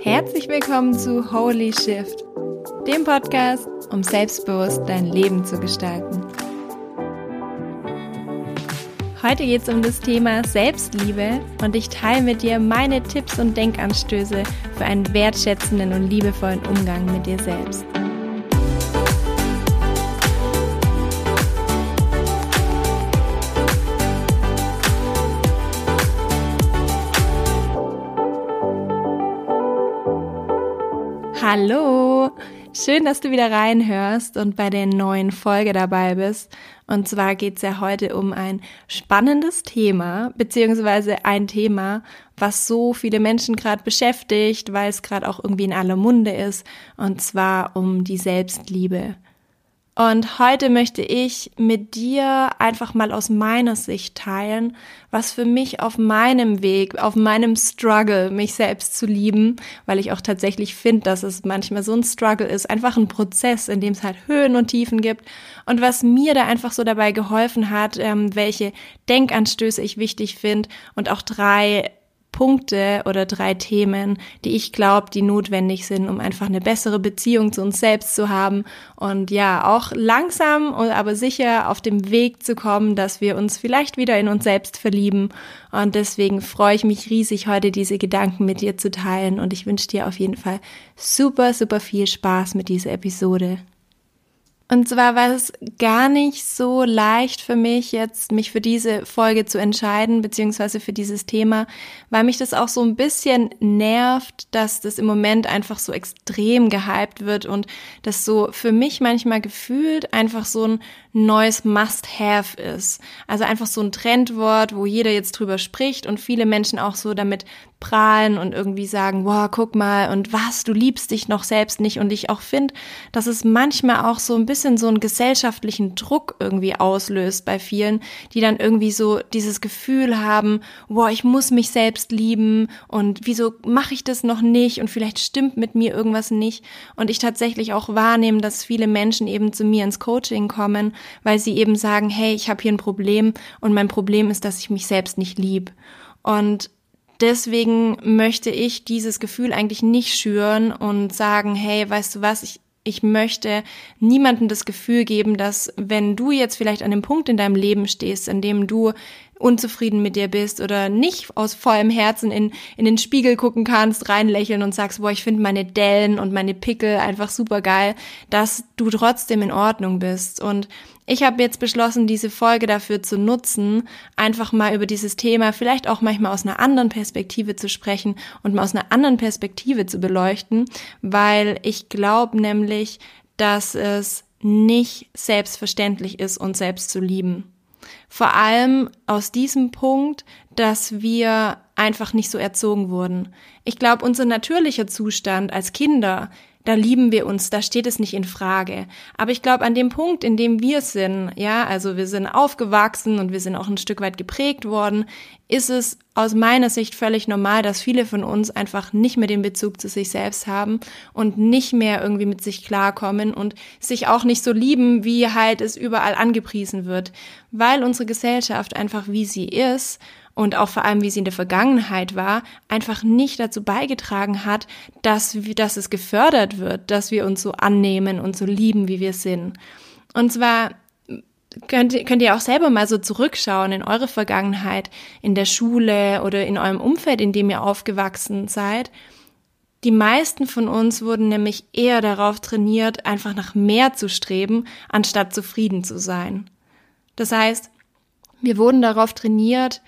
Herzlich willkommen zu Holy Shift, dem Podcast, um selbstbewusst dein Leben zu gestalten. Heute geht es um das Thema Selbstliebe und ich teile mit dir meine Tipps und Denkanstöße für einen wertschätzenden und liebevollen Umgang mit dir selbst. Hallo! Schön, dass du wieder reinhörst und bei der neuen Folge dabei bist. Und zwar geht es ja heute um ein spannendes Thema, beziehungsweise ein Thema, was so viele Menschen gerade beschäftigt, weil es gerade auch irgendwie in aller Munde ist, und zwar um die Selbstliebe. Und heute möchte ich mit dir einfach mal aus meiner Sicht teilen, was für mich auf meinem Weg, auf meinem Struggle, mich selbst zu lieben, weil ich auch tatsächlich finde, dass es manchmal so ein Struggle ist, einfach ein Prozess, in dem es halt Höhen und Tiefen gibt. Und was mir da einfach so dabei geholfen hat, ähm, welche Denkanstöße ich wichtig finde und auch drei Punkte oder drei Themen, die ich glaube, die notwendig sind, um einfach eine bessere Beziehung zu uns selbst zu haben und ja, auch langsam, aber sicher auf dem Weg zu kommen, dass wir uns vielleicht wieder in uns selbst verlieben. Und deswegen freue ich mich riesig, heute diese Gedanken mit dir zu teilen und ich wünsche dir auf jeden Fall super, super viel Spaß mit dieser Episode. Und zwar war es gar nicht so leicht für mich, jetzt mich für diese Folge zu entscheiden, beziehungsweise für dieses Thema, weil mich das auch so ein bisschen nervt, dass das im Moment einfach so extrem gehypt wird und das so für mich manchmal gefühlt einfach so ein neues Must-Have ist. Also einfach so ein Trendwort, wo jeder jetzt drüber spricht und viele Menschen auch so damit prahlen und irgendwie sagen, wow, guck mal und was, du liebst dich noch selbst nicht. Und ich auch finde, dass es manchmal auch so ein bisschen so einen gesellschaftlichen Druck irgendwie auslöst bei vielen, die dann irgendwie so dieses Gefühl haben, wow, ich muss mich selbst lieben und wieso mache ich das noch nicht und vielleicht stimmt mit mir irgendwas nicht. Und ich tatsächlich auch wahrnehme, dass viele Menschen eben zu mir ins Coaching kommen, weil sie eben sagen, hey, ich habe hier ein Problem und mein Problem ist, dass ich mich selbst nicht lieb. Und deswegen möchte ich dieses Gefühl eigentlich nicht schüren und sagen, hey, weißt du was, ich, ich möchte niemandem das Gefühl geben, dass wenn du jetzt vielleicht an dem Punkt in deinem Leben stehst, an dem du unzufrieden mit dir bist oder nicht aus vollem Herzen in, in den Spiegel gucken kannst, reinlächeln und sagst, boah, ich finde meine Dellen und meine Pickel einfach super geil, dass du trotzdem in Ordnung bist. Und ich habe jetzt beschlossen, diese Folge dafür zu nutzen, einfach mal über dieses Thema vielleicht auch manchmal aus einer anderen Perspektive zu sprechen und mal aus einer anderen Perspektive zu beleuchten, weil ich glaube nämlich, dass es nicht selbstverständlich ist, uns selbst zu lieben. Vor allem aus diesem Punkt, dass wir einfach nicht so erzogen wurden. Ich glaube, unser natürlicher Zustand als Kinder da lieben wir uns, da steht es nicht in Frage. Aber ich glaube, an dem Punkt, in dem wir sind, ja, also wir sind aufgewachsen und wir sind auch ein Stück weit geprägt worden, ist es aus meiner Sicht völlig normal, dass viele von uns einfach nicht mehr den Bezug zu sich selbst haben und nicht mehr irgendwie mit sich klarkommen und sich auch nicht so lieben, wie halt es überall angepriesen wird, weil unsere Gesellschaft einfach wie sie ist und auch vor allem, wie sie in der Vergangenheit war, einfach nicht dazu beigetragen hat, dass, dass es gefördert wird, dass wir uns so annehmen und so lieben, wie wir sind. Und zwar könnt, könnt ihr auch selber mal so zurückschauen in eure Vergangenheit, in der Schule oder in eurem Umfeld, in dem ihr aufgewachsen seid. Die meisten von uns wurden nämlich eher darauf trainiert, einfach nach mehr zu streben, anstatt zufrieden zu sein. Das heißt, wir wurden darauf trainiert,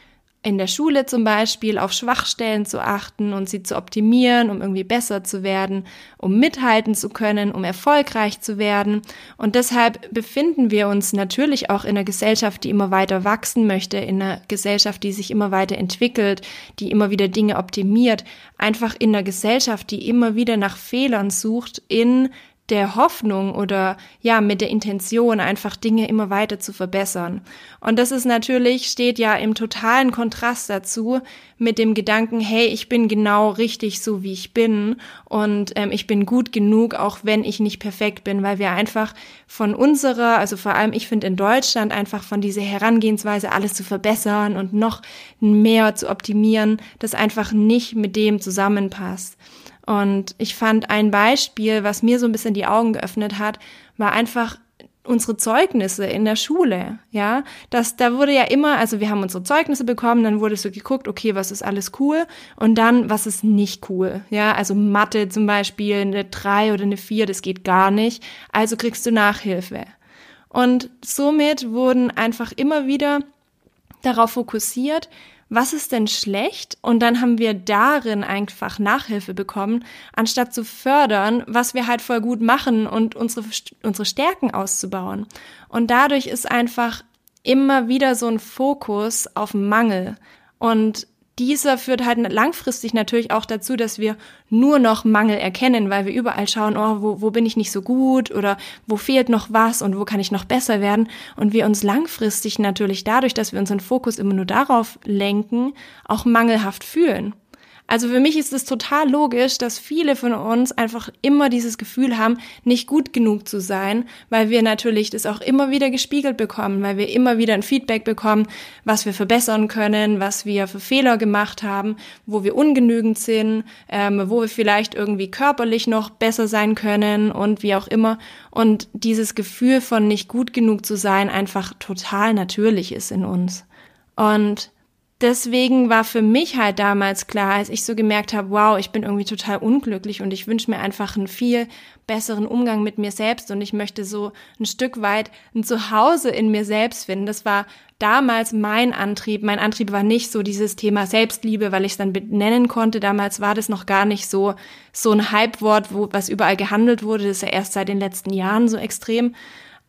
in der Schule zum Beispiel auf Schwachstellen zu achten und sie zu optimieren, um irgendwie besser zu werden, um mithalten zu können, um erfolgreich zu werden. Und deshalb befinden wir uns natürlich auch in einer Gesellschaft, die immer weiter wachsen möchte, in einer Gesellschaft, die sich immer weiter entwickelt, die immer wieder Dinge optimiert, einfach in einer Gesellschaft, die immer wieder nach Fehlern sucht in der Hoffnung oder ja, mit der Intention, einfach Dinge immer weiter zu verbessern. Und das ist natürlich, steht ja im totalen Kontrast dazu mit dem Gedanken, hey, ich bin genau richtig so, wie ich bin und ähm, ich bin gut genug, auch wenn ich nicht perfekt bin, weil wir einfach von unserer, also vor allem ich finde in Deutschland einfach von dieser Herangehensweise, alles zu verbessern und noch mehr zu optimieren, das einfach nicht mit dem zusammenpasst. Und ich fand ein Beispiel, was mir so ein bisschen die Augen geöffnet hat, war einfach unsere Zeugnisse in der Schule, ja, das, da wurde ja immer, also wir haben unsere Zeugnisse bekommen, dann wurde so geguckt, okay, was ist alles cool? Und dann, was ist nicht cool, ja, also Mathe zum Beispiel, eine drei oder eine vier, das geht gar nicht, also kriegst du Nachhilfe. Und somit wurden einfach immer wieder darauf fokussiert, was ist denn schlecht? Und dann haben wir darin einfach Nachhilfe bekommen, anstatt zu fördern, was wir halt voll gut machen und unsere, unsere Stärken auszubauen. Und dadurch ist einfach immer wieder so ein Fokus auf Mangel. Und dieser führt halt langfristig natürlich auch dazu, dass wir nur noch Mangel erkennen, weil wir überall schauen, oh, wo, wo bin ich nicht so gut oder wo fehlt noch was und wo kann ich noch besser werden. Und wir uns langfristig natürlich dadurch, dass wir unseren Fokus immer nur darauf lenken, auch mangelhaft fühlen. Also für mich ist es total logisch, dass viele von uns einfach immer dieses Gefühl haben, nicht gut genug zu sein, weil wir natürlich das auch immer wieder gespiegelt bekommen, weil wir immer wieder ein Feedback bekommen, was wir verbessern können, was wir für Fehler gemacht haben, wo wir ungenügend sind, ähm, wo wir vielleicht irgendwie körperlich noch besser sein können und wie auch immer. Und dieses Gefühl von nicht gut genug zu sein einfach total natürlich ist in uns. Und deswegen war für mich halt damals klar, als ich so gemerkt habe, wow, ich bin irgendwie total unglücklich und ich wünsche mir einfach einen viel besseren Umgang mit mir selbst und ich möchte so ein Stück weit ein Zuhause in mir selbst finden. Das war damals mein Antrieb. Mein Antrieb war nicht so dieses Thema Selbstliebe, weil ich es dann benennen konnte. Damals war das noch gar nicht so so ein Hypewort, wo was überall gehandelt wurde. Das ist ja erst seit den letzten Jahren so extrem.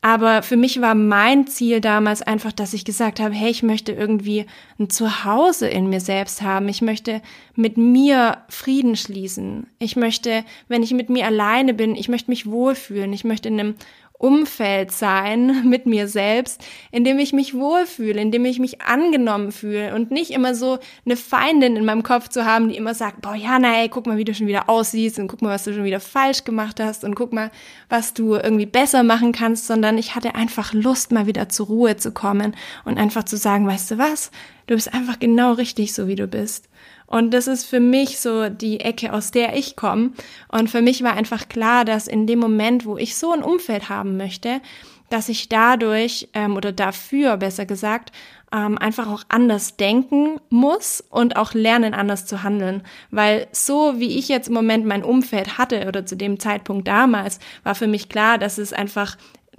Aber für mich war mein Ziel damals einfach, dass ich gesagt habe, hey, ich möchte irgendwie ein Zuhause in mir selbst haben. Ich möchte mit mir Frieden schließen. Ich möchte, wenn ich mit mir alleine bin, ich möchte mich wohlfühlen. Ich möchte in einem Umfeld sein mit mir selbst, in dem ich mich wohlfühle, in dem ich mich angenommen fühle und nicht immer so eine Feindin in meinem Kopf zu haben, die immer sagt, boah, Jana, ey, guck mal, wie du schon wieder aussiehst und guck mal, was du schon wieder falsch gemacht hast und guck mal, was du irgendwie besser machen kannst, sondern ich hatte einfach Lust, mal wieder zur Ruhe zu kommen und einfach zu sagen, weißt du was, du bist einfach genau richtig so, wie du bist. Und das ist für mich so die Ecke, aus der ich komme. Und für mich war einfach klar, dass in dem Moment, wo ich so ein Umfeld haben möchte, dass ich dadurch ähm, oder dafür besser gesagt ähm, einfach auch anders denken muss und auch lernen, anders zu handeln. Weil so wie ich jetzt im Moment mein Umfeld hatte oder zu dem Zeitpunkt damals, war für mich klar, dass es einfach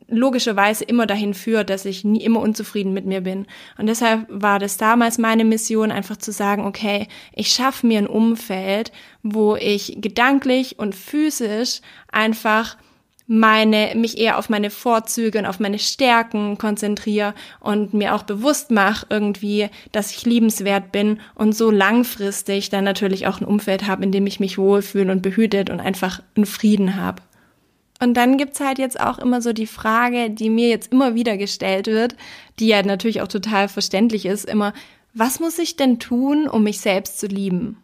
logischerweise immer dahin führt, dass ich nie immer unzufrieden mit mir bin. Und deshalb war das damals meine Mission, einfach zu sagen, okay, ich schaffe mir ein Umfeld, wo ich gedanklich und physisch einfach meine, mich eher auf meine Vorzüge und auf meine Stärken konzentriere und mir auch bewusst mache irgendwie, dass ich liebenswert bin und so langfristig dann natürlich auch ein Umfeld habe, in dem ich mich wohlfühle und behütet und einfach einen Frieden habe. Und dann gibt's halt jetzt auch immer so die Frage, die mir jetzt immer wieder gestellt wird, die ja natürlich auch total verständlich ist, immer, was muss ich denn tun, um mich selbst zu lieben?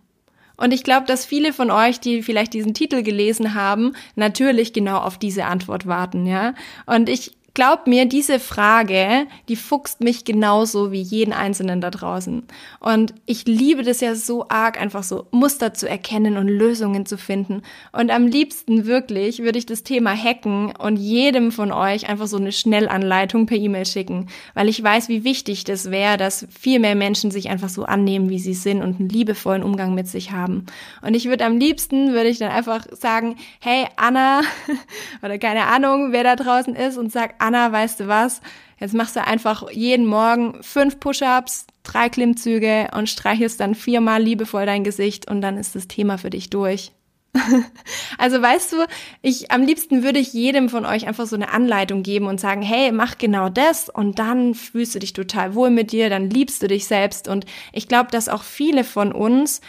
Und ich glaube, dass viele von euch, die vielleicht diesen Titel gelesen haben, natürlich genau auf diese Antwort warten, ja. Und ich Glaub mir, diese Frage, die fuchst mich genauso wie jeden Einzelnen da draußen. Und ich liebe das ja so arg, einfach so Muster zu erkennen und Lösungen zu finden. Und am liebsten wirklich würde ich das Thema hacken und jedem von euch einfach so eine Schnellanleitung per E-Mail schicken, weil ich weiß, wie wichtig das wäre, dass viel mehr Menschen sich einfach so annehmen, wie sie sind und einen liebevollen Umgang mit sich haben. Und ich würde am liebsten, würde ich dann einfach sagen, hey Anna, oder keine Ahnung, wer da draußen ist und sag, Anna, weißt du was? Jetzt machst du einfach jeden Morgen fünf Push-ups, drei Klimmzüge und streichelst dann viermal liebevoll dein Gesicht und dann ist das Thema für dich durch. also weißt du, ich am liebsten würde ich jedem von euch einfach so eine Anleitung geben und sagen, hey, mach genau das und dann fühlst du dich total wohl mit dir, dann liebst du dich selbst. Und ich glaube, dass auch viele von uns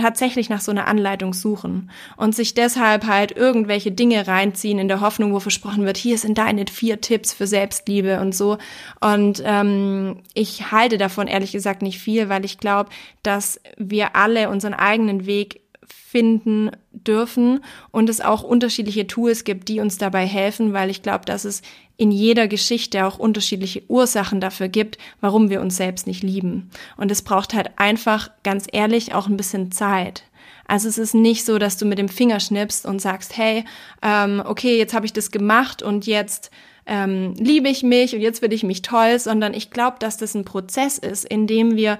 tatsächlich nach so einer Anleitung suchen und sich deshalb halt irgendwelche Dinge reinziehen in der Hoffnung, wo versprochen wird, hier sind deine vier Tipps für Selbstliebe und so. Und ähm, ich halte davon ehrlich gesagt nicht viel, weil ich glaube, dass wir alle unseren eigenen Weg finden dürfen und es auch unterschiedliche Tools gibt, die uns dabei helfen, weil ich glaube, dass es in jeder Geschichte auch unterschiedliche Ursachen dafür gibt, warum wir uns selbst nicht lieben. Und es braucht halt einfach, ganz ehrlich, auch ein bisschen Zeit. Also es ist nicht so, dass du mit dem Finger schnippst und sagst, hey, ähm, okay, jetzt habe ich das gemacht und jetzt ähm, liebe ich mich und jetzt will ich mich toll, sondern ich glaube, dass das ein Prozess ist, in dem wir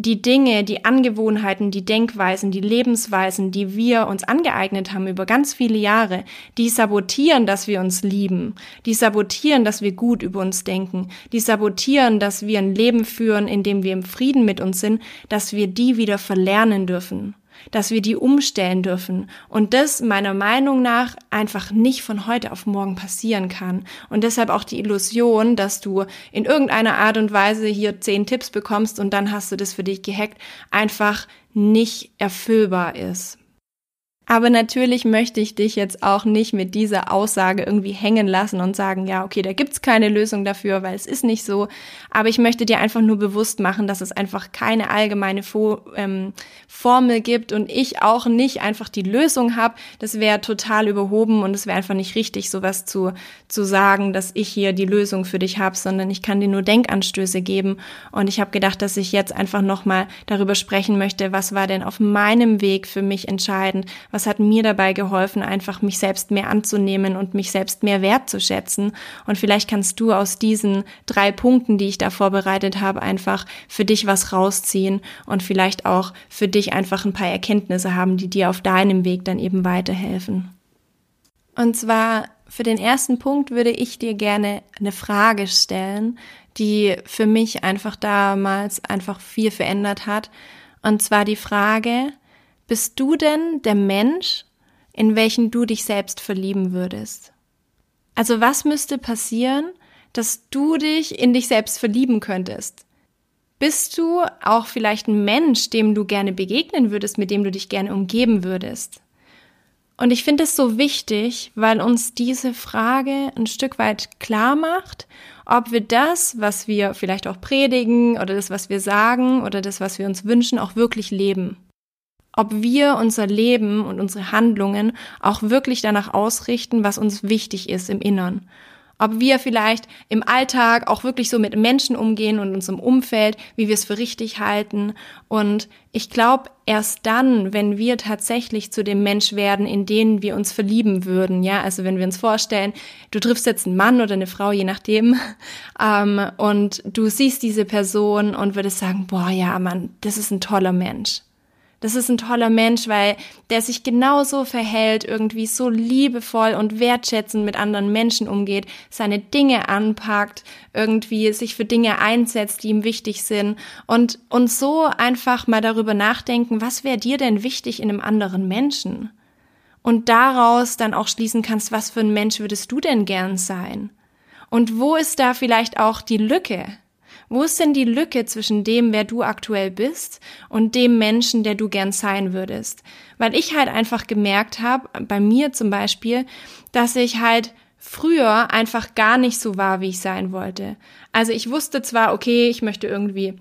die Dinge, die Angewohnheiten, die Denkweisen, die Lebensweisen, die wir uns angeeignet haben über ganz viele Jahre, die sabotieren, dass wir uns lieben, die sabotieren, dass wir gut über uns denken, die sabotieren, dass wir ein Leben führen, in dem wir im Frieden mit uns sind, dass wir die wieder verlernen dürfen dass wir die umstellen dürfen und das meiner Meinung nach einfach nicht von heute auf morgen passieren kann und deshalb auch die Illusion, dass du in irgendeiner Art und Weise hier zehn Tipps bekommst und dann hast du das für dich gehackt, einfach nicht erfüllbar ist. Aber natürlich möchte ich dich jetzt auch nicht mit dieser Aussage irgendwie hängen lassen und sagen, ja, okay, da gibt's keine Lösung dafür, weil es ist nicht so. Aber ich möchte dir einfach nur bewusst machen, dass es einfach keine allgemeine Fo ähm, Formel gibt und ich auch nicht einfach die Lösung habe. Das wäre total überhoben und es wäre einfach nicht richtig, sowas zu, zu sagen, dass ich hier die Lösung für dich habe, sondern ich kann dir nur Denkanstöße geben. Und ich habe gedacht, dass ich jetzt einfach nochmal darüber sprechen möchte, was war denn auf meinem Weg für mich entscheidend, was hat mir dabei geholfen, einfach mich selbst mehr anzunehmen und mich selbst mehr wertzuschätzen. Und vielleicht kannst du aus diesen drei Punkten, die ich da vorbereitet habe, einfach für dich was rausziehen und vielleicht auch für dich einfach ein paar Erkenntnisse haben, die dir auf deinem Weg dann eben weiterhelfen. Und zwar für den ersten Punkt würde ich dir gerne eine Frage stellen, die für mich einfach damals einfach viel verändert hat. Und zwar die Frage, bist du denn der Mensch, in welchen du dich selbst verlieben würdest? Also was müsste passieren, dass du dich in dich selbst verlieben könntest? Bist du auch vielleicht ein Mensch, dem du gerne begegnen würdest, mit dem du dich gerne umgeben würdest? Und ich finde es so wichtig, weil uns diese Frage ein Stück weit klar macht, ob wir das, was wir vielleicht auch predigen oder das, was wir sagen oder das, was wir uns wünschen, auch wirklich leben ob wir unser Leben und unsere Handlungen auch wirklich danach ausrichten, was uns wichtig ist im Innern. Ob wir vielleicht im Alltag auch wirklich so mit Menschen umgehen und unserem Umfeld, wie wir es für richtig halten. Und ich glaube, erst dann, wenn wir tatsächlich zu dem Mensch werden, in den wir uns verlieben würden, ja, also wenn wir uns vorstellen, du triffst jetzt einen Mann oder eine Frau, je nachdem, ähm, und du siehst diese Person und würdest sagen, boah, ja, Mann, das ist ein toller Mensch das ist ein toller Mensch, weil der sich genauso verhält, irgendwie so liebevoll und wertschätzend mit anderen Menschen umgeht, seine Dinge anpackt, irgendwie sich für Dinge einsetzt, die ihm wichtig sind und, und so einfach mal darüber nachdenken, was wäre dir denn wichtig in einem anderen Menschen? Und daraus dann auch schließen kannst, was für ein Mensch würdest du denn gern sein? Und wo ist da vielleicht auch die Lücke? Wo ist denn die Lücke zwischen dem, wer du aktuell bist und dem Menschen, der du gern sein würdest? Weil ich halt einfach gemerkt habe, bei mir zum Beispiel, dass ich halt früher einfach gar nicht so war, wie ich sein wollte. Also ich wusste zwar, okay, ich möchte irgendwie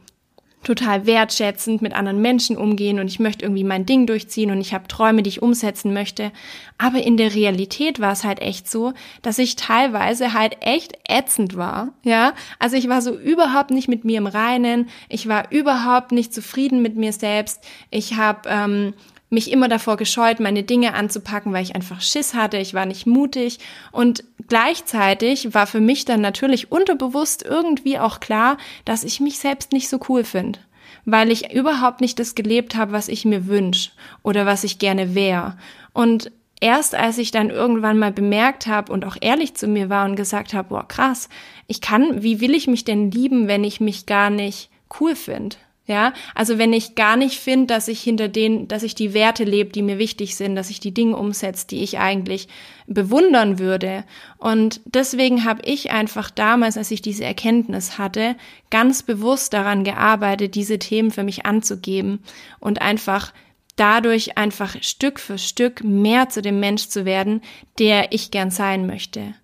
total wertschätzend mit anderen Menschen umgehen und ich möchte irgendwie mein Ding durchziehen und ich habe Träume, die ich umsetzen möchte. Aber in der Realität war es halt echt so, dass ich teilweise halt echt ätzend war. Ja, also ich war so überhaupt nicht mit mir im Reinen. Ich war überhaupt nicht zufrieden mit mir selbst. Ich habe ähm, mich immer davor gescheut, meine Dinge anzupacken, weil ich einfach Schiss hatte, ich war nicht mutig und gleichzeitig war für mich dann natürlich unterbewusst irgendwie auch klar, dass ich mich selbst nicht so cool finde, weil ich überhaupt nicht das gelebt habe, was ich mir wünsche oder was ich gerne wäre. Und erst als ich dann irgendwann mal bemerkt habe und auch ehrlich zu mir war und gesagt habe, boah, krass, ich kann, wie will ich mich denn lieben, wenn ich mich gar nicht cool finde? Ja, also wenn ich gar nicht finde, dass ich hinter den, dass ich die Werte lebe, die mir wichtig sind, dass ich die Dinge umsetze, die ich eigentlich bewundern würde. Und deswegen habe ich einfach damals, als ich diese Erkenntnis hatte, ganz bewusst daran gearbeitet, diese Themen für mich anzugeben und einfach dadurch einfach Stück für Stück mehr zu dem Mensch zu werden, der ich gern sein möchte,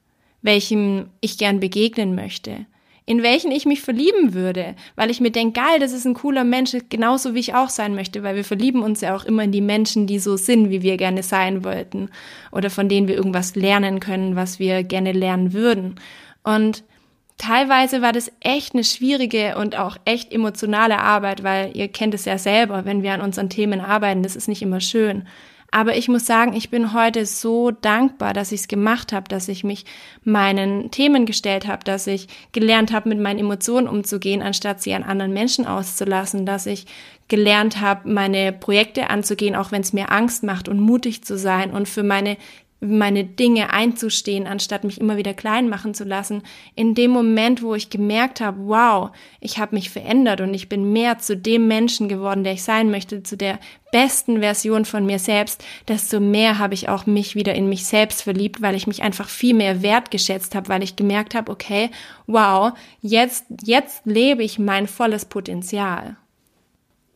welchem ich gern begegnen möchte in welchen ich mich verlieben würde, weil ich mir denke, geil, das ist ein cooler Mensch, genauso wie ich auch sein möchte, weil wir verlieben uns ja auch immer in die Menschen, die so sind, wie wir gerne sein wollten oder von denen wir irgendwas lernen können, was wir gerne lernen würden. Und teilweise war das echt eine schwierige und auch echt emotionale Arbeit, weil ihr kennt es ja selber, wenn wir an unseren Themen arbeiten, das ist nicht immer schön. Aber ich muss sagen, ich bin heute so dankbar, dass ich es gemacht habe, dass ich mich meinen Themen gestellt habe, dass ich gelernt habe, mit meinen Emotionen umzugehen, anstatt sie an anderen Menschen auszulassen, dass ich gelernt habe, meine Projekte anzugehen, auch wenn es mir Angst macht und mutig zu sein und für meine meine Dinge einzustehen, anstatt mich immer wieder klein machen zu lassen. In dem Moment, wo ich gemerkt habe, wow, ich habe mich verändert und ich bin mehr zu dem Menschen geworden, der ich sein möchte, zu der besten Version von mir selbst, desto mehr habe ich auch mich wieder in mich selbst verliebt, weil ich mich einfach viel mehr wertgeschätzt habe, weil ich gemerkt habe, okay, wow, jetzt, jetzt lebe ich mein volles Potenzial.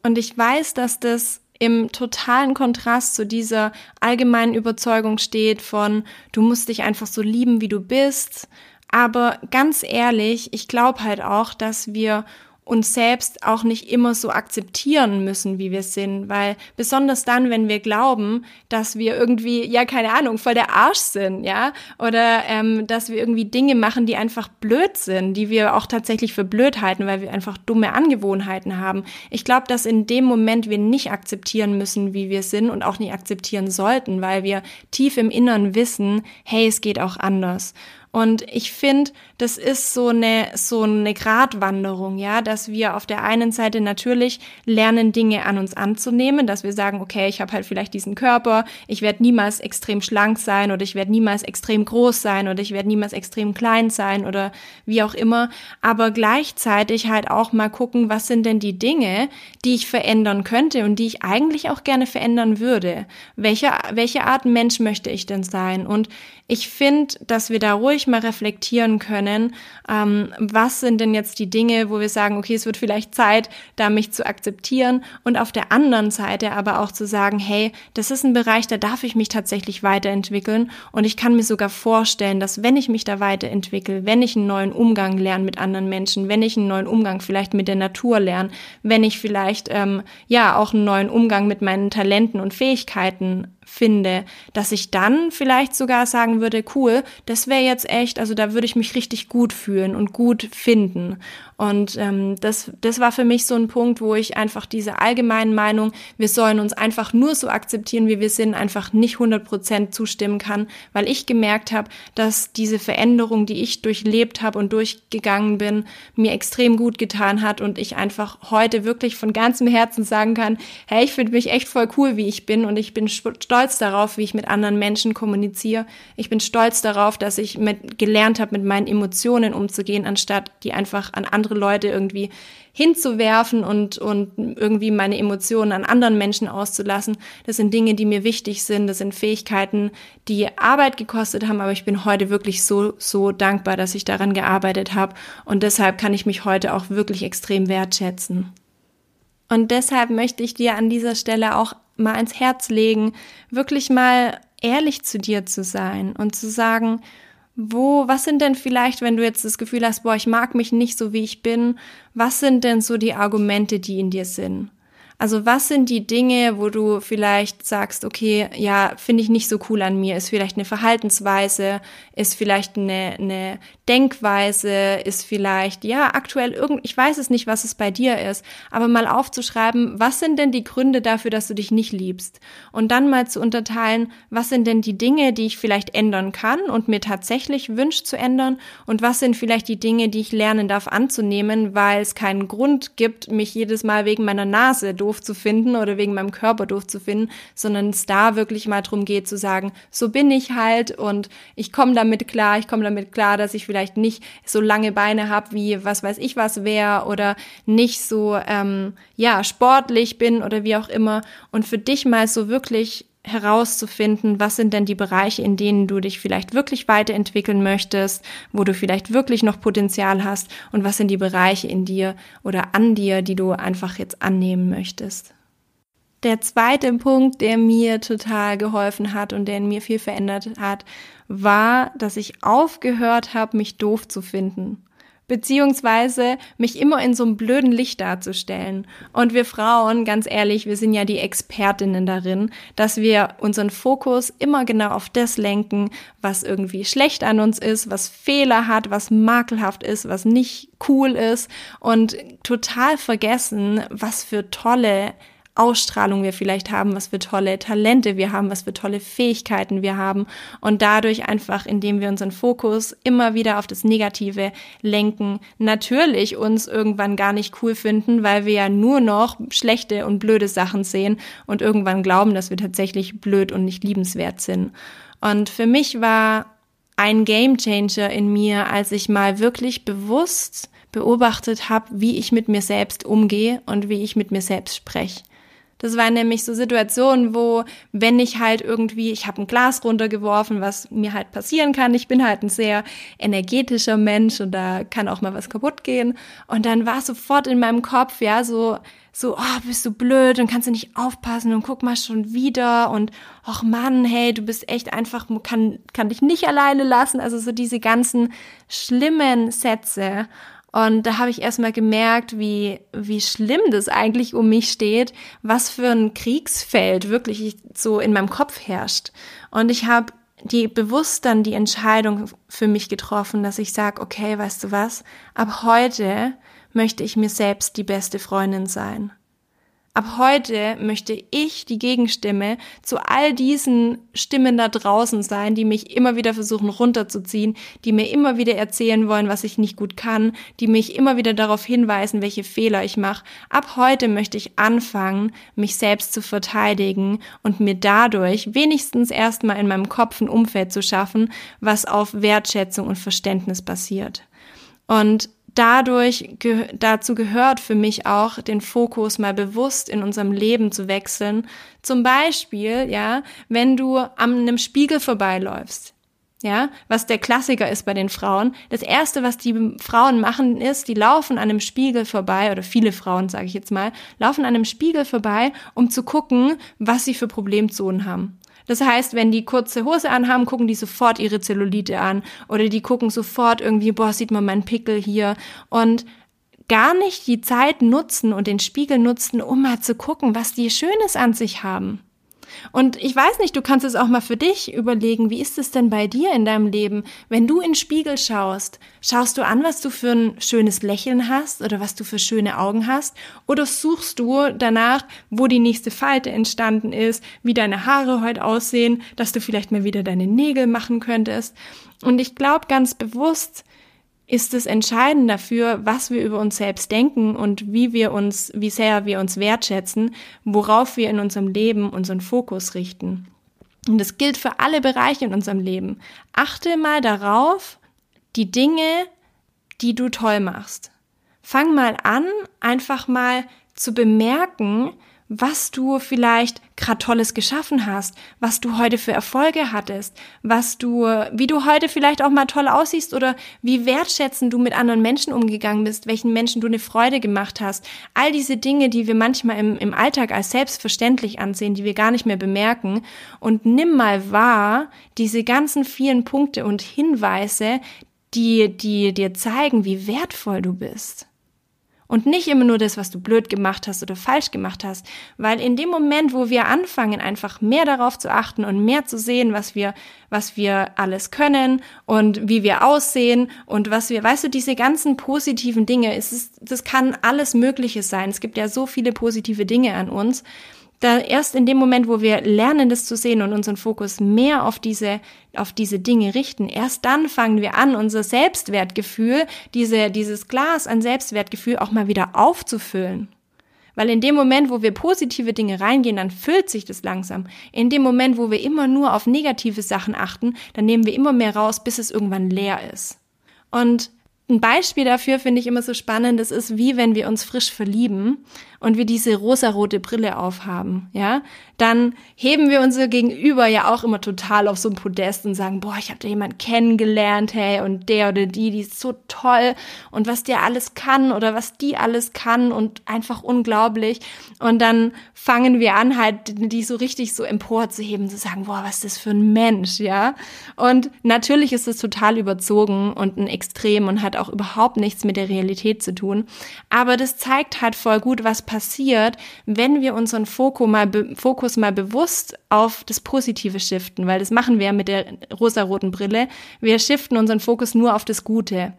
Und ich weiß, dass das im totalen Kontrast zu dieser allgemeinen Überzeugung steht von, du musst dich einfach so lieben, wie du bist. Aber ganz ehrlich, ich glaube halt auch, dass wir uns selbst auch nicht immer so akzeptieren müssen, wie wir sind, weil besonders dann, wenn wir glauben, dass wir irgendwie, ja, keine Ahnung, voll der Arsch sind, ja, oder ähm, dass wir irgendwie Dinge machen, die einfach blöd sind, die wir auch tatsächlich für blöd halten, weil wir einfach dumme Angewohnheiten haben. Ich glaube, dass in dem Moment wir nicht akzeptieren müssen, wie wir sind und auch nicht akzeptieren sollten, weil wir tief im Innern wissen, hey, es geht auch anders. Und ich finde, das ist so eine, so eine Gratwanderung, ja, dass wir auf der einen Seite natürlich lernen, Dinge an uns anzunehmen, dass wir sagen, okay, ich habe halt vielleicht diesen Körper, ich werde niemals extrem schlank sein oder ich werde niemals extrem groß sein oder ich werde niemals extrem klein sein oder wie auch immer, aber gleichzeitig halt auch mal gucken, was sind denn die Dinge, die ich verändern könnte und die ich eigentlich auch gerne verändern würde. Welche, welche Art Mensch möchte ich denn sein? Und ich finde, dass wir da ruhig mal reflektieren können, ähm, was sind denn jetzt die Dinge, wo wir sagen, okay, es wird vielleicht Zeit, da mich zu akzeptieren und auf der anderen Seite aber auch zu sagen, hey, das ist ein Bereich, da darf ich mich tatsächlich weiterentwickeln und ich kann mir sogar vorstellen, dass wenn ich mich da weiterentwickle, wenn ich einen neuen Umgang lerne mit anderen Menschen, wenn ich einen neuen Umgang vielleicht mit der Natur lerne, wenn ich vielleicht ähm, ja auch einen neuen Umgang mit meinen Talenten und Fähigkeiten finde, dass ich dann vielleicht sogar sagen würde, cool, das wäre jetzt echt, also da würde ich mich richtig gut fühlen und gut finden. Und ähm, das, das war für mich so ein Punkt, wo ich einfach diese allgemeinen Meinung, wir sollen uns einfach nur so akzeptieren, wie wir sind, einfach nicht 100 Prozent zustimmen kann, weil ich gemerkt habe, dass diese Veränderung, die ich durchlebt habe und durchgegangen bin, mir extrem gut getan hat und ich einfach heute wirklich von ganzem Herzen sagen kann, hey, ich finde mich echt voll cool, wie ich bin und ich bin stolz darauf, wie ich mit anderen Menschen kommuniziere. Ich bin stolz darauf, dass ich mit, gelernt habe, mit meinen Emotionen umzugehen, anstatt die einfach an andere andere Leute irgendwie hinzuwerfen und, und irgendwie meine Emotionen an anderen Menschen auszulassen. Das sind Dinge, die mir wichtig sind. Das sind Fähigkeiten, die Arbeit gekostet haben, aber ich bin heute wirklich so, so dankbar, dass ich daran gearbeitet habe. Und deshalb kann ich mich heute auch wirklich extrem wertschätzen. Und deshalb möchte ich dir an dieser Stelle auch mal ans Herz legen, wirklich mal ehrlich zu dir zu sein und zu sagen, wo, was sind denn vielleicht, wenn du jetzt das Gefühl hast, boah, ich mag mich nicht so, wie ich bin, was sind denn so die Argumente, die in dir sind? Also was sind die Dinge, wo du vielleicht sagst, okay, ja, finde ich nicht so cool an mir, ist vielleicht eine Verhaltensweise, ist vielleicht eine, eine Denkweise, ist vielleicht, ja, aktuell irgend, ich weiß es nicht, was es bei dir ist, aber mal aufzuschreiben, was sind denn die Gründe dafür, dass du dich nicht liebst? Und dann mal zu unterteilen, was sind denn die Dinge, die ich vielleicht ändern kann und mir tatsächlich wünscht zu ändern und was sind vielleicht die Dinge, die ich lernen darf anzunehmen, weil es keinen Grund gibt, mich jedes Mal wegen meiner Nase doof zu finden oder wegen meinem Körper doof zu finden, sondern es da wirklich mal drum geht zu sagen, so bin ich halt und ich komme damit klar, ich komme damit klar, dass ich vielleicht vielleicht nicht so lange Beine habe, wie was weiß ich was wäre oder nicht so, ähm, ja, sportlich bin oder wie auch immer. Und für dich mal so wirklich herauszufinden, was sind denn die Bereiche, in denen du dich vielleicht wirklich weiterentwickeln möchtest, wo du vielleicht wirklich noch Potenzial hast und was sind die Bereiche in dir oder an dir, die du einfach jetzt annehmen möchtest. Der zweite Punkt, der mir total geholfen hat und der in mir viel verändert hat, war, dass ich aufgehört habe, mich doof zu finden beziehungsweise mich immer in so einem blöden Licht darzustellen. Und wir Frauen, ganz ehrlich, wir sind ja die Expertinnen darin, dass wir unseren Fokus immer genau auf das lenken, was irgendwie schlecht an uns ist, was Fehler hat, was makelhaft ist, was nicht cool ist und total vergessen, was für tolle Ausstrahlung wir vielleicht haben, was für tolle Talente wir haben, was für tolle Fähigkeiten wir haben und dadurch einfach, indem wir unseren Fokus immer wieder auf das Negative lenken, natürlich uns irgendwann gar nicht cool finden, weil wir ja nur noch schlechte und blöde Sachen sehen und irgendwann glauben, dass wir tatsächlich blöd und nicht liebenswert sind. Und für mich war ein Game Changer in mir, als ich mal wirklich bewusst beobachtet habe, wie ich mit mir selbst umgehe und wie ich mit mir selbst spreche. Das waren nämlich so Situationen, wo, wenn ich halt irgendwie, ich habe ein Glas runtergeworfen, was mir halt passieren kann. Ich bin halt ein sehr energetischer Mensch und da kann auch mal was kaputt gehen. Und dann war sofort in meinem Kopf, ja, so, so, oh, bist du blöd und kannst du nicht aufpassen und guck mal schon wieder und ach Mann, hey, du bist echt einfach, kann, kann dich nicht alleine lassen. Also so diese ganzen schlimmen Sätze. Und da habe ich erstmal gemerkt, wie, wie schlimm das eigentlich um mich steht, was für ein Kriegsfeld wirklich so in meinem Kopf herrscht. Und ich habe die bewusst dann die Entscheidung für mich getroffen, dass ich sage, okay, weißt du was, ab heute möchte ich mir selbst die beste Freundin sein. Ab heute möchte ich die Gegenstimme zu all diesen Stimmen da draußen sein, die mich immer wieder versuchen runterzuziehen, die mir immer wieder erzählen wollen, was ich nicht gut kann, die mich immer wieder darauf hinweisen, welche Fehler ich mache. Ab heute möchte ich anfangen, mich selbst zu verteidigen und mir dadurch wenigstens erstmal in meinem Kopf ein Umfeld zu schaffen, was auf Wertschätzung und Verständnis basiert. Und dadurch ge dazu gehört für mich auch, den Fokus mal bewusst in unserem Leben zu wechseln. Zum Beispiel, ja, wenn du an einem Spiegel vorbeiläufst. Ja, was der Klassiker ist bei den Frauen. Das erste, was die Frauen machen, ist, die laufen an einem Spiegel vorbei, oder viele Frauen, sage ich jetzt mal, laufen an einem Spiegel vorbei, um zu gucken, was sie für Problemzonen haben. Das heißt, wenn die kurze Hose anhaben, gucken die sofort ihre Zellulite an oder die gucken sofort irgendwie, boah, sieht man meinen Pickel hier und gar nicht die Zeit nutzen und den Spiegel nutzen, um mal zu gucken, was die Schönes an sich haben. Und ich weiß nicht, du kannst es auch mal für dich überlegen, wie ist es denn bei dir in deinem Leben? Wenn du in den Spiegel schaust, schaust du an, was du für ein schönes Lächeln hast oder was du für schöne Augen hast? Oder suchst du danach, wo die nächste Falte entstanden ist, wie deine Haare heute aussehen, dass du vielleicht mal wieder deine Nägel machen könntest? Und ich glaube ganz bewusst, ist es entscheidend dafür, was wir über uns selbst denken und wie wir uns, wie sehr wir uns wertschätzen, worauf wir in unserem Leben unseren Fokus richten. Und das gilt für alle Bereiche in unserem Leben. Achte mal darauf, die Dinge, die du toll machst. Fang mal an, einfach mal zu bemerken, was du vielleicht gerade Tolles geschaffen hast, was du heute für Erfolge hattest, was du, wie du heute vielleicht auch mal toll aussiehst oder wie wertschätzend du mit anderen Menschen umgegangen bist, welchen Menschen du eine Freude gemacht hast. All diese Dinge, die wir manchmal im, im Alltag als selbstverständlich ansehen, die wir gar nicht mehr bemerken und nimm mal wahr diese ganzen vielen Punkte und Hinweise, die, die dir zeigen, wie wertvoll du bist. Und nicht immer nur das, was du blöd gemacht hast oder falsch gemacht hast. Weil in dem Moment, wo wir anfangen, einfach mehr darauf zu achten und mehr zu sehen, was wir, was wir alles können und wie wir aussehen und was wir, weißt du, diese ganzen positiven Dinge, es ist, das kann alles Mögliche sein. Es gibt ja so viele positive Dinge an uns da erst in dem Moment, wo wir lernen, das zu sehen und unseren Fokus mehr auf diese, auf diese Dinge richten, erst dann fangen wir an, unser Selbstwertgefühl, diese, dieses Glas an Selbstwertgefühl auch mal wieder aufzufüllen. Weil in dem Moment, wo wir positive Dinge reingehen, dann füllt sich das langsam. In dem Moment, wo wir immer nur auf negative Sachen achten, dann nehmen wir immer mehr raus, bis es irgendwann leer ist. Und ein Beispiel dafür finde ich immer so spannend, das ist wie wenn wir uns frisch verlieben und wir diese rosarote Brille aufhaben, ja, dann heben wir unser Gegenüber ja auch immer total auf so ein Podest und sagen, boah, ich habe da jemanden kennengelernt, hey, und der oder die, die ist so toll und was der alles kann oder was die alles kann und einfach unglaublich. Und dann fangen wir an, halt die so richtig so emporzuheben, zu sagen, boah, was ist das für ein Mensch, ja. Und natürlich ist es total überzogen und ein Extrem und hat auch überhaupt nichts mit der Realität zu tun. Aber das zeigt halt voll gut, was passiert, wenn wir unseren Fokus mal, Fokus mal bewusst auf das Positive shiften, weil das machen wir mit der rosaroten Brille. Wir shiften unseren Fokus nur auf das Gute.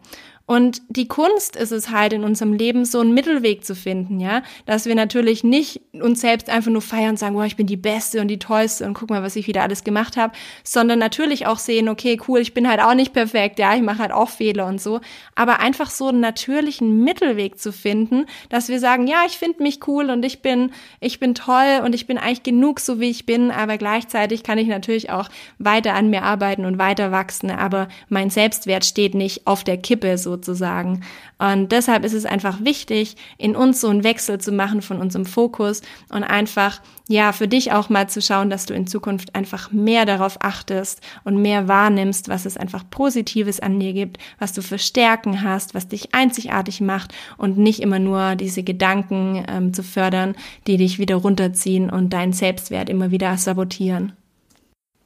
Und die Kunst ist es halt in unserem Leben so einen Mittelweg zu finden, ja, dass wir natürlich nicht uns selbst einfach nur feiern und sagen, boah, ich bin die Beste und die Tollste und guck mal, was ich wieder alles gemacht habe, sondern natürlich auch sehen, okay, cool, ich bin halt auch nicht perfekt, ja, ich mache halt auch Fehler und so, aber einfach so einen natürlichen Mittelweg zu finden, dass wir sagen, ja, ich finde mich cool und ich bin, ich bin toll und ich bin eigentlich genug so wie ich bin, aber gleichzeitig kann ich natürlich auch weiter an mir arbeiten und weiter wachsen, aber mein Selbstwert steht nicht auf der Kippe so sozusagen. Und deshalb ist es einfach wichtig, in uns so einen Wechsel zu machen von unserem Fokus und einfach, ja, für dich auch mal zu schauen, dass du in Zukunft einfach mehr darauf achtest und mehr wahrnimmst, was es einfach Positives an dir gibt, was du für Stärken hast, was dich einzigartig macht und nicht immer nur diese Gedanken ähm, zu fördern, die dich wieder runterziehen und deinen Selbstwert immer wieder sabotieren.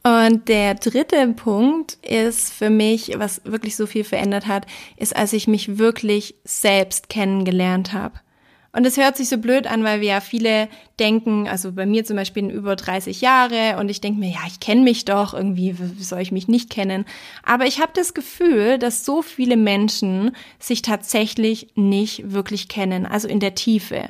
Und der dritte Punkt ist für mich, was wirklich so viel verändert hat, ist, als ich mich wirklich selbst kennengelernt habe. Und es hört sich so blöd an, weil wir ja viele denken, also bei mir zum Beispiel über 30 Jahre und ich denke mir, ja, ich kenne mich doch, irgendwie wie soll ich mich nicht kennen. Aber ich habe das Gefühl, dass so viele Menschen sich tatsächlich nicht wirklich kennen, also in der Tiefe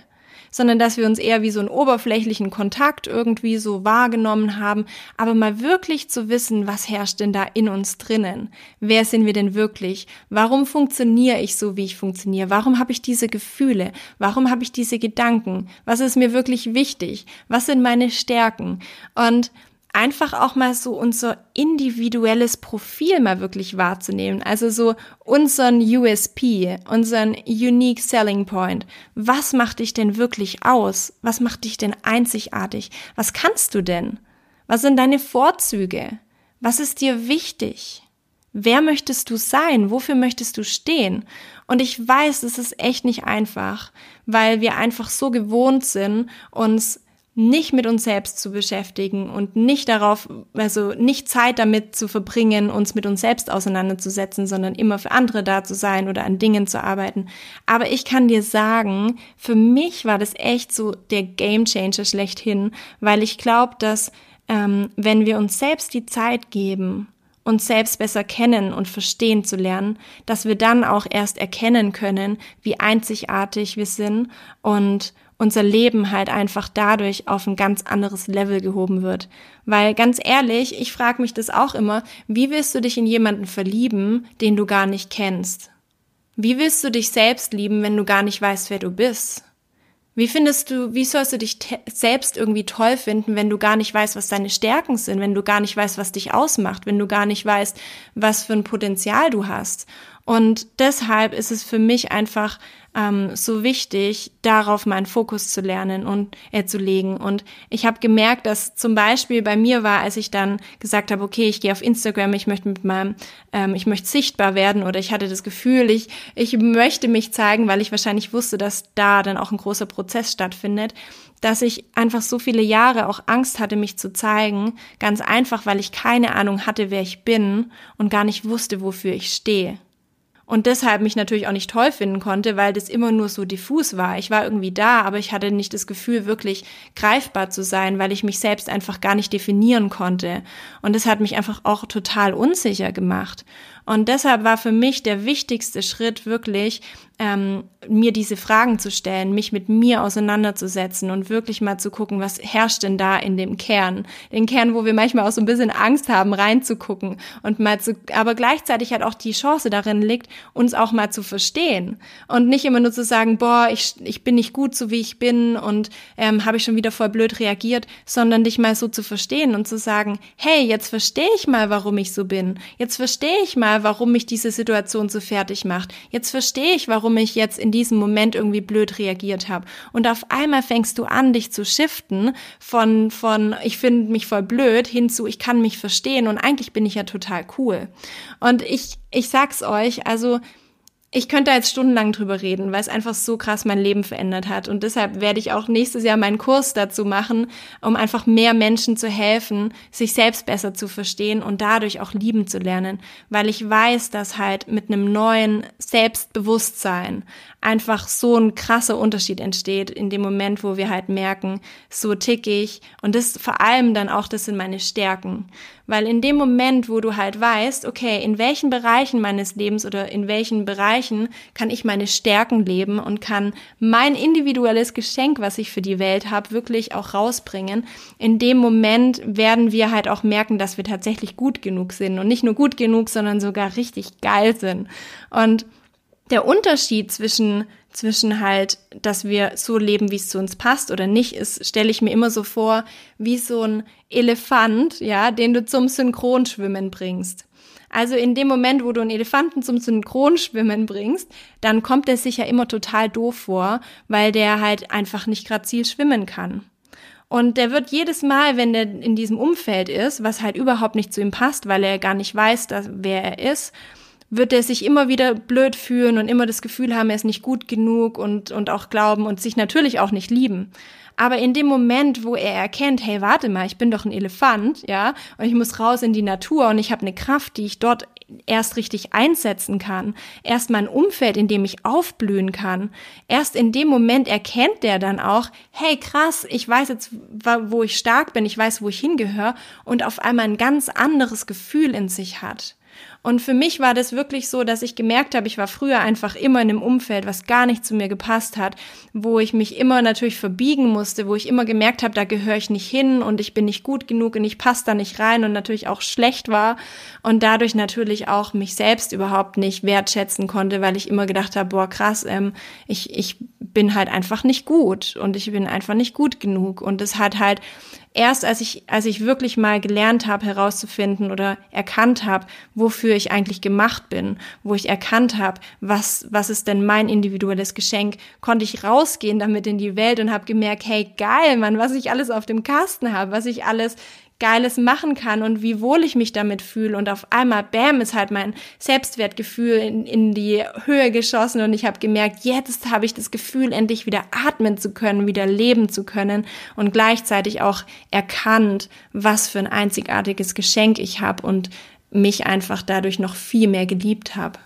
sondern dass wir uns eher wie so einen oberflächlichen Kontakt irgendwie so wahrgenommen haben, aber mal wirklich zu wissen, was herrscht denn da in uns drinnen? Wer sind wir denn wirklich? Warum funktioniere ich so, wie ich funktioniere? Warum habe ich diese Gefühle? Warum habe ich diese Gedanken? Was ist mir wirklich wichtig? Was sind meine Stärken? Und einfach auch mal so unser individuelles Profil mal wirklich wahrzunehmen. Also so unseren USP, unseren Unique Selling Point. Was macht dich denn wirklich aus? Was macht dich denn einzigartig? Was kannst du denn? Was sind deine Vorzüge? Was ist dir wichtig? Wer möchtest du sein? Wofür möchtest du stehen? Und ich weiß, es ist echt nicht einfach, weil wir einfach so gewohnt sind, uns nicht mit uns selbst zu beschäftigen und nicht darauf, also nicht Zeit damit zu verbringen, uns mit uns selbst auseinanderzusetzen, sondern immer für andere da zu sein oder an Dingen zu arbeiten. Aber ich kann dir sagen, für mich war das echt so der Gamechanger schlechthin, weil ich glaube, dass ähm, wenn wir uns selbst die Zeit geben, uns selbst besser kennen und verstehen zu lernen, dass wir dann auch erst erkennen können, wie einzigartig wir sind und unser Leben halt einfach dadurch auf ein ganz anderes Level gehoben wird. Weil ganz ehrlich, ich frage mich das auch immer, wie willst du dich in jemanden verlieben, den du gar nicht kennst? Wie willst du dich selbst lieben, wenn du gar nicht weißt, wer du bist? Wie findest du, wie sollst du dich selbst irgendwie toll finden, wenn du gar nicht weißt, was deine Stärken sind, wenn du gar nicht weißt, was dich ausmacht, wenn du gar nicht weißt, was für ein Potenzial du hast? Und deshalb ist es für mich einfach ähm, so wichtig, darauf meinen Fokus zu lernen und äh, zu legen. Und ich habe gemerkt, dass zum Beispiel bei mir war, als ich dann gesagt habe, okay, ich gehe auf Instagram, ich möchte mit meinem, ähm, ich möchte sichtbar werden oder ich hatte das Gefühl, ich, ich möchte mich zeigen, weil ich wahrscheinlich wusste, dass da dann auch ein großer Prozess stattfindet, dass ich einfach so viele Jahre auch Angst hatte, mich zu zeigen, ganz einfach, weil ich keine Ahnung hatte, wer ich bin und gar nicht wusste, wofür ich stehe und deshalb mich natürlich auch nicht toll finden konnte, weil das immer nur so diffus war. Ich war irgendwie da, aber ich hatte nicht das Gefühl, wirklich greifbar zu sein, weil ich mich selbst einfach gar nicht definieren konnte. Und das hat mich einfach auch total unsicher gemacht. Und deshalb war für mich der wichtigste Schritt wirklich, ähm, mir diese Fragen zu stellen, mich mit mir auseinanderzusetzen und wirklich mal zu gucken, was herrscht denn da in dem Kern. Den Kern, wo wir manchmal auch so ein bisschen Angst haben, reinzugucken und mal zu, aber gleichzeitig halt auch die Chance darin liegt, uns auch mal zu verstehen und nicht immer nur zu sagen, boah, ich, ich bin nicht gut so wie ich bin und ähm, habe ich schon wieder voll blöd reagiert, sondern dich mal so zu verstehen und zu sagen, hey, jetzt verstehe ich mal, warum ich so bin. Jetzt verstehe ich mal, mal, warum mich diese Situation so fertig macht. Jetzt verstehe ich, warum ich jetzt in diesem Moment irgendwie blöd reagiert habe. Und auf einmal fängst du an, dich zu shiften von, von ich finde mich voll blöd hin zu ich kann mich verstehen und eigentlich bin ich ja total cool. Und ich, ich sag's euch, also ich könnte jetzt stundenlang drüber reden, weil es einfach so krass mein Leben verändert hat. Und deshalb werde ich auch nächstes Jahr meinen Kurs dazu machen, um einfach mehr Menschen zu helfen, sich selbst besser zu verstehen und dadurch auch lieben zu lernen. Weil ich weiß, dass halt mit einem neuen Selbstbewusstsein einfach so ein krasser Unterschied entsteht in dem Moment, wo wir halt merken, so tick ich. Und das vor allem dann auch, das sind meine Stärken. Weil in dem Moment, wo du halt weißt, okay, in welchen Bereichen meines Lebens oder in welchen Bereichen kann ich meine Stärken leben und kann mein individuelles Geschenk, was ich für die Welt habe, wirklich auch rausbringen, in dem Moment werden wir halt auch merken, dass wir tatsächlich gut genug sind und nicht nur gut genug, sondern sogar richtig geil sind. Und der Unterschied zwischen zwischen halt, dass wir so leben, wie es zu uns passt oder nicht, ist, stelle ich mir immer so vor, wie so ein Elefant, ja, den du zum Synchronschwimmen bringst. Also in dem Moment, wo du einen Elefanten zum Synchronschwimmen bringst, dann kommt er sich ja immer total doof vor, weil der halt einfach nicht grazil schwimmen kann. Und der wird jedes Mal, wenn der in diesem Umfeld ist, was halt überhaupt nicht zu ihm passt, weil er gar nicht weiß, dass, wer er ist, wird er sich immer wieder blöd fühlen und immer das Gefühl haben, er ist nicht gut genug und, und auch glauben und sich natürlich auch nicht lieben. Aber in dem Moment, wo er erkennt, hey, warte mal, ich bin doch ein Elefant, ja, und ich muss raus in die Natur und ich habe eine Kraft, die ich dort erst richtig einsetzen kann, erst mein Umfeld, in dem ich aufblühen kann, erst in dem Moment erkennt der dann auch, hey, krass, ich weiß jetzt, wo ich stark bin, ich weiß, wo ich hingehöre und auf einmal ein ganz anderes Gefühl in sich hat. Und für mich war das wirklich so, dass ich gemerkt habe, ich war früher einfach immer in einem Umfeld, was gar nicht zu mir gepasst hat, wo ich mich immer natürlich verbiegen musste, wo ich immer gemerkt habe, da gehöre ich nicht hin und ich bin nicht gut genug und ich passe da nicht rein und natürlich auch schlecht war und dadurch natürlich auch mich selbst überhaupt nicht wertschätzen konnte, weil ich immer gedacht habe, boah krass, ähm, ich, ich bin halt einfach nicht gut und ich bin einfach nicht gut genug. Und es hat halt erst als ich, als ich wirklich mal gelernt habe, herauszufinden oder erkannt habe, wofür ich eigentlich gemacht bin, wo ich erkannt habe, was, was ist denn mein individuelles Geschenk, konnte ich rausgehen damit in die Welt und habe gemerkt, hey, geil, Mann, was ich alles auf dem Kasten habe, was ich alles Geiles machen kann und wie wohl ich mich damit fühle. Und auf einmal, bam, ist halt mein Selbstwertgefühl in, in die Höhe geschossen und ich habe gemerkt, jetzt habe ich das Gefühl, endlich wieder atmen zu können, wieder leben zu können und gleichzeitig auch erkannt, was für ein einzigartiges Geschenk ich habe und mich einfach dadurch noch viel mehr geliebt habe.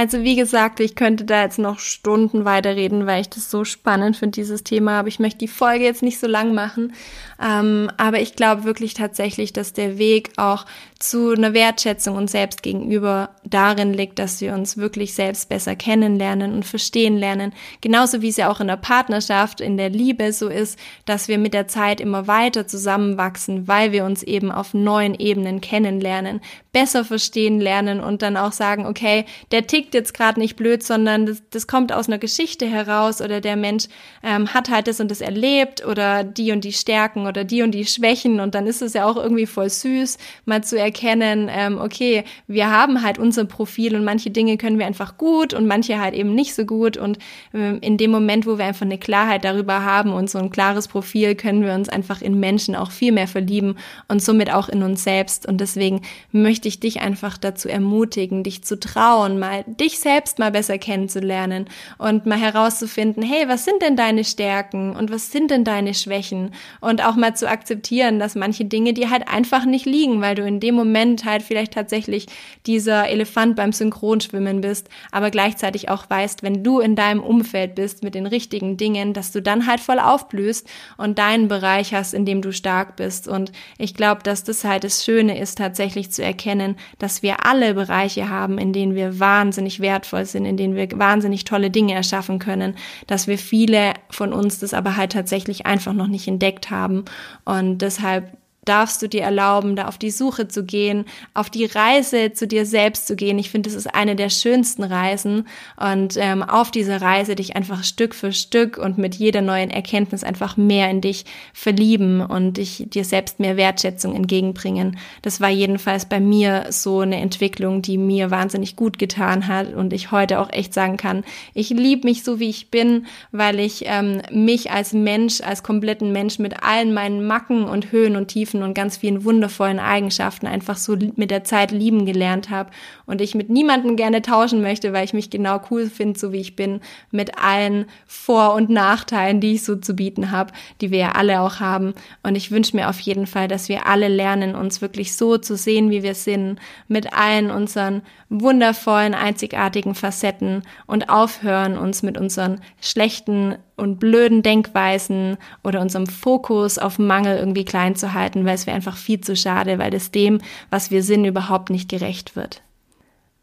Also wie gesagt, ich könnte da jetzt noch Stunden weiterreden, weil ich das so spannend finde, dieses Thema. Aber ich möchte die Folge jetzt nicht so lang machen. Ähm, aber ich glaube wirklich tatsächlich, dass der Weg auch zu einer Wertschätzung uns selbst gegenüber darin liegt, dass wir uns wirklich selbst besser kennenlernen und verstehen lernen. Genauso wie es ja auch in der Partnerschaft, in der Liebe so ist, dass wir mit der Zeit immer weiter zusammenwachsen, weil wir uns eben auf neuen Ebenen kennenlernen, besser verstehen lernen und dann auch sagen, okay, der tickt jetzt gerade nicht blöd, sondern das, das kommt aus einer Geschichte heraus oder der Mensch ähm, hat halt das und das erlebt oder die und die Stärken oder die und die Schwächen und dann ist es ja auch irgendwie voll süß, mal zu erkennen, ähm, okay, wir haben halt unser Profil und manche Dinge können wir einfach gut und manche halt eben nicht so gut und ähm, in dem Moment, wo wir einfach eine Klarheit darüber haben und so ein klares Profil, können wir uns einfach in Menschen auch viel mehr verlieben und somit auch in uns selbst und deswegen möchte ich dich einfach dazu ermutigen, dich zu trauen, mal dich selbst mal besser kennenzulernen und mal herauszufinden, hey, was sind denn deine Stärken und was sind denn deine Schwächen und auch mal zu akzeptieren, dass manche Dinge dir halt einfach nicht liegen, weil du in dem Moment halt vielleicht tatsächlich dieser Elefant beim Synchronschwimmen bist, aber gleichzeitig auch weißt, wenn du in deinem Umfeld bist mit den richtigen Dingen, dass du dann halt voll aufblühst und deinen Bereich hast, in dem du stark bist. Und ich glaube, dass das halt das Schöne ist, tatsächlich zu erkennen, dass wir alle Bereiche haben, in denen wir wahnsinnig wertvoll sind, in denen wir wahnsinnig tolle Dinge erschaffen können, dass wir viele von uns das aber halt tatsächlich einfach noch nicht entdeckt haben. Und deshalb darfst du dir erlauben, da auf die Suche zu gehen, auf die Reise zu dir selbst zu gehen. Ich finde, das ist eine der schönsten Reisen und ähm, auf dieser Reise dich einfach Stück für Stück und mit jeder neuen Erkenntnis einfach mehr in dich verlieben und dich dir selbst mehr Wertschätzung entgegenbringen. Das war jedenfalls bei mir so eine Entwicklung, die mir wahnsinnig gut getan hat und ich heute auch echt sagen kann, ich liebe mich so, wie ich bin, weil ich ähm, mich als Mensch, als kompletten Mensch mit allen meinen Macken und Höhen und Tiefen und ganz vielen wundervollen Eigenschaften einfach so mit der Zeit lieben gelernt habe und ich mit niemandem gerne tauschen möchte, weil ich mich genau cool finde, so wie ich bin, mit allen Vor- und Nachteilen, die ich so zu bieten habe, die wir ja alle auch haben. Und ich wünsche mir auf jeden Fall, dass wir alle lernen, uns wirklich so zu sehen, wie wir sind, mit allen unseren wundervollen, einzigartigen Facetten und aufhören, uns mit unseren schlechten und blöden Denkweisen oder unserem Fokus auf Mangel irgendwie klein zu halten, weil es wäre einfach viel zu schade, weil es dem, was wir sind, überhaupt nicht gerecht wird.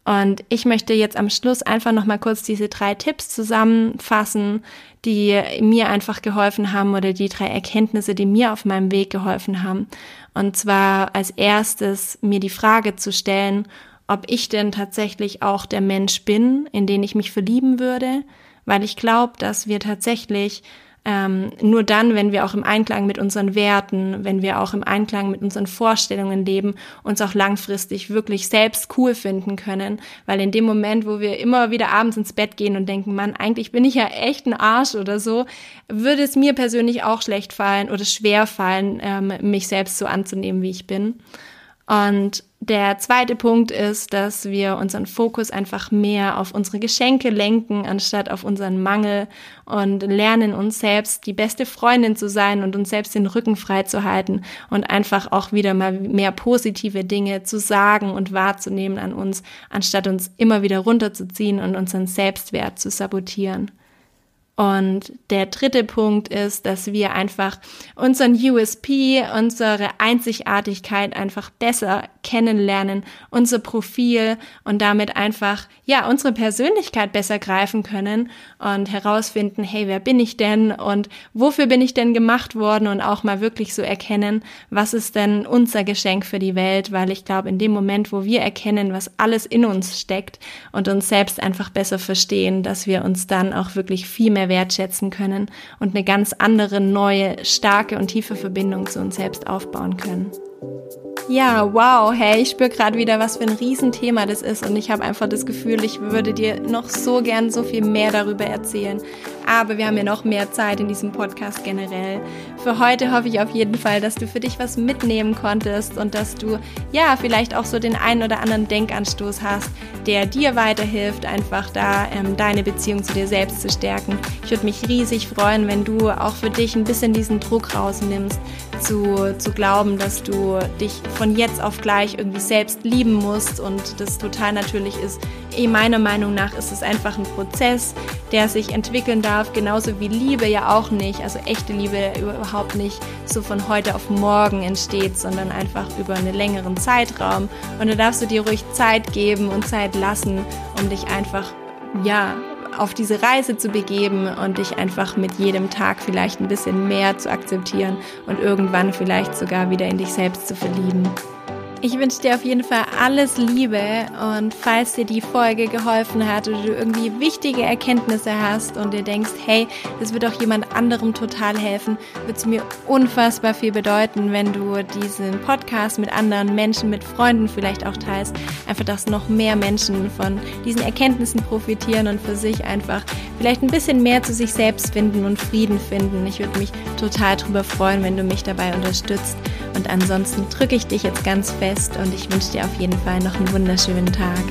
Und ich möchte jetzt am Schluss einfach noch mal kurz diese drei Tipps zusammenfassen, die mir einfach geholfen haben oder die drei Erkenntnisse, die mir auf meinem Weg geholfen haben. Und zwar als erstes mir die Frage zu stellen, ob ich denn tatsächlich auch der Mensch bin, in den ich mich verlieben würde, weil ich glaube, dass wir tatsächlich ähm, nur dann, wenn wir auch im Einklang mit unseren Werten, wenn wir auch im Einklang mit unseren Vorstellungen leben, uns auch langfristig wirklich selbst cool finden können. Weil in dem Moment, wo wir immer wieder abends ins Bett gehen und denken, Mann, eigentlich bin ich ja echt ein Arsch oder so, würde es mir persönlich auch schlecht fallen oder schwer fallen, ähm, mich selbst so anzunehmen, wie ich bin. Und der zweite Punkt ist, dass wir unseren Fokus einfach mehr auf unsere Geschenke lenken, anstatt auf unseren Mangel und lernen uns selbst die beste Freundin zu sein und uns selbst den Rücken frei zu halten und einfach auch wieder mal mehr positive Dinge zu sagen und wahrzunehmen an uns, anstatt uns immer wieder runterzuziehen und unseren Selbstwert zu sabotieren. Und der dritte Punkt ist, dass wir einfach unseren USP, unsere Einzigartigkeit einfach besser kennenlernen, unser Profil und damit einfach, ja, unsere Persönlichkeit besser greifen können und herausfinden, hey, wer bin ich denn und wofür bin ich denn gemacht worden und auch mal wirklich so erkennen, was ist denn unser Geschenk für die Welt, weil ich glaube, in dem Moment, wo wir erkennen, was alles in uns steckt und uns selbst einfach besser verstehen, dass wir uns dann auch wirklich viel mehr wertschätzen können und eine ganz andere, neue, starke und tiefe Verbindung zu uns selbst aufbauen können. Ja, wow, hey, ich spüre gerade wieder, was für ein Riesenthema das ist und ich habe einfach das Gefühl, ich würde dir noch so gern so viel mehr darüber erzählen. Aber wir haben ja noch mehr Zeit in diesem Podcast generell. Für heute hoffe ich auf jeden Fall, dass du für dich was mitnehmen konntest und dass du ja vielleicht auch so den einen oder anderen Denkanstoß hast, der dir weiterhilft, einfach da ähm, deine Beziehung zu dir selbst zu stärken. Ich würde mich riesig freuen, wenn du auch für dich ein bisschen diesen Druck rausnimmst, zu, zu glauben, dass du dich von jetzt auf gleich irgendwie selbst lieben musst und das total natürlich ist. Eh, meiner Meinung nach ist es einfach ein Prozess, der sich entwickeln darf, genauso wie Liebe ja auch nicht, also echte Liebe überhaupt nicht so von heute auf morgen entsteht, sondern einfach über einen längeren Zeitraum. Und da darfst du dir ruhig Zeit geben und Zeit lassen, um dich einfach, ja, auf diese Reise zu begeben und dich einfach mit jedem Tag vielleicht ein bisschen mehr zu akzeptieren und irgendwann vielleicht sogar wieder in dich selbst zu verlieben. Ich wünsche dir auf jeden Fall alles Liebe und falls dir die Folge geholfen hat oder du irgendwie wichtige Erkenntnisse hast und dir denkst, hey, das wird auch jemand anderem total helfen, wird es mir unfassbar viel bedeuten, wenn du diesen Podcast mit anderen Menschen, mit Freunden vielleicht auch teilst. Einfach, dass noch mehr Menschen von diesen Erkenntnissen profitieren und für sich einfach vielleicht ein bisschen mehr zu sich selbst finden und Frieden finden. Ich würde mich total darüber freuen, wenn du mich dabei unterstützt. Und ansonsten drücke ich dich jetzt ganz fest und ich wünsche dir auf jeden Fall noch einen wunderschönen Tag.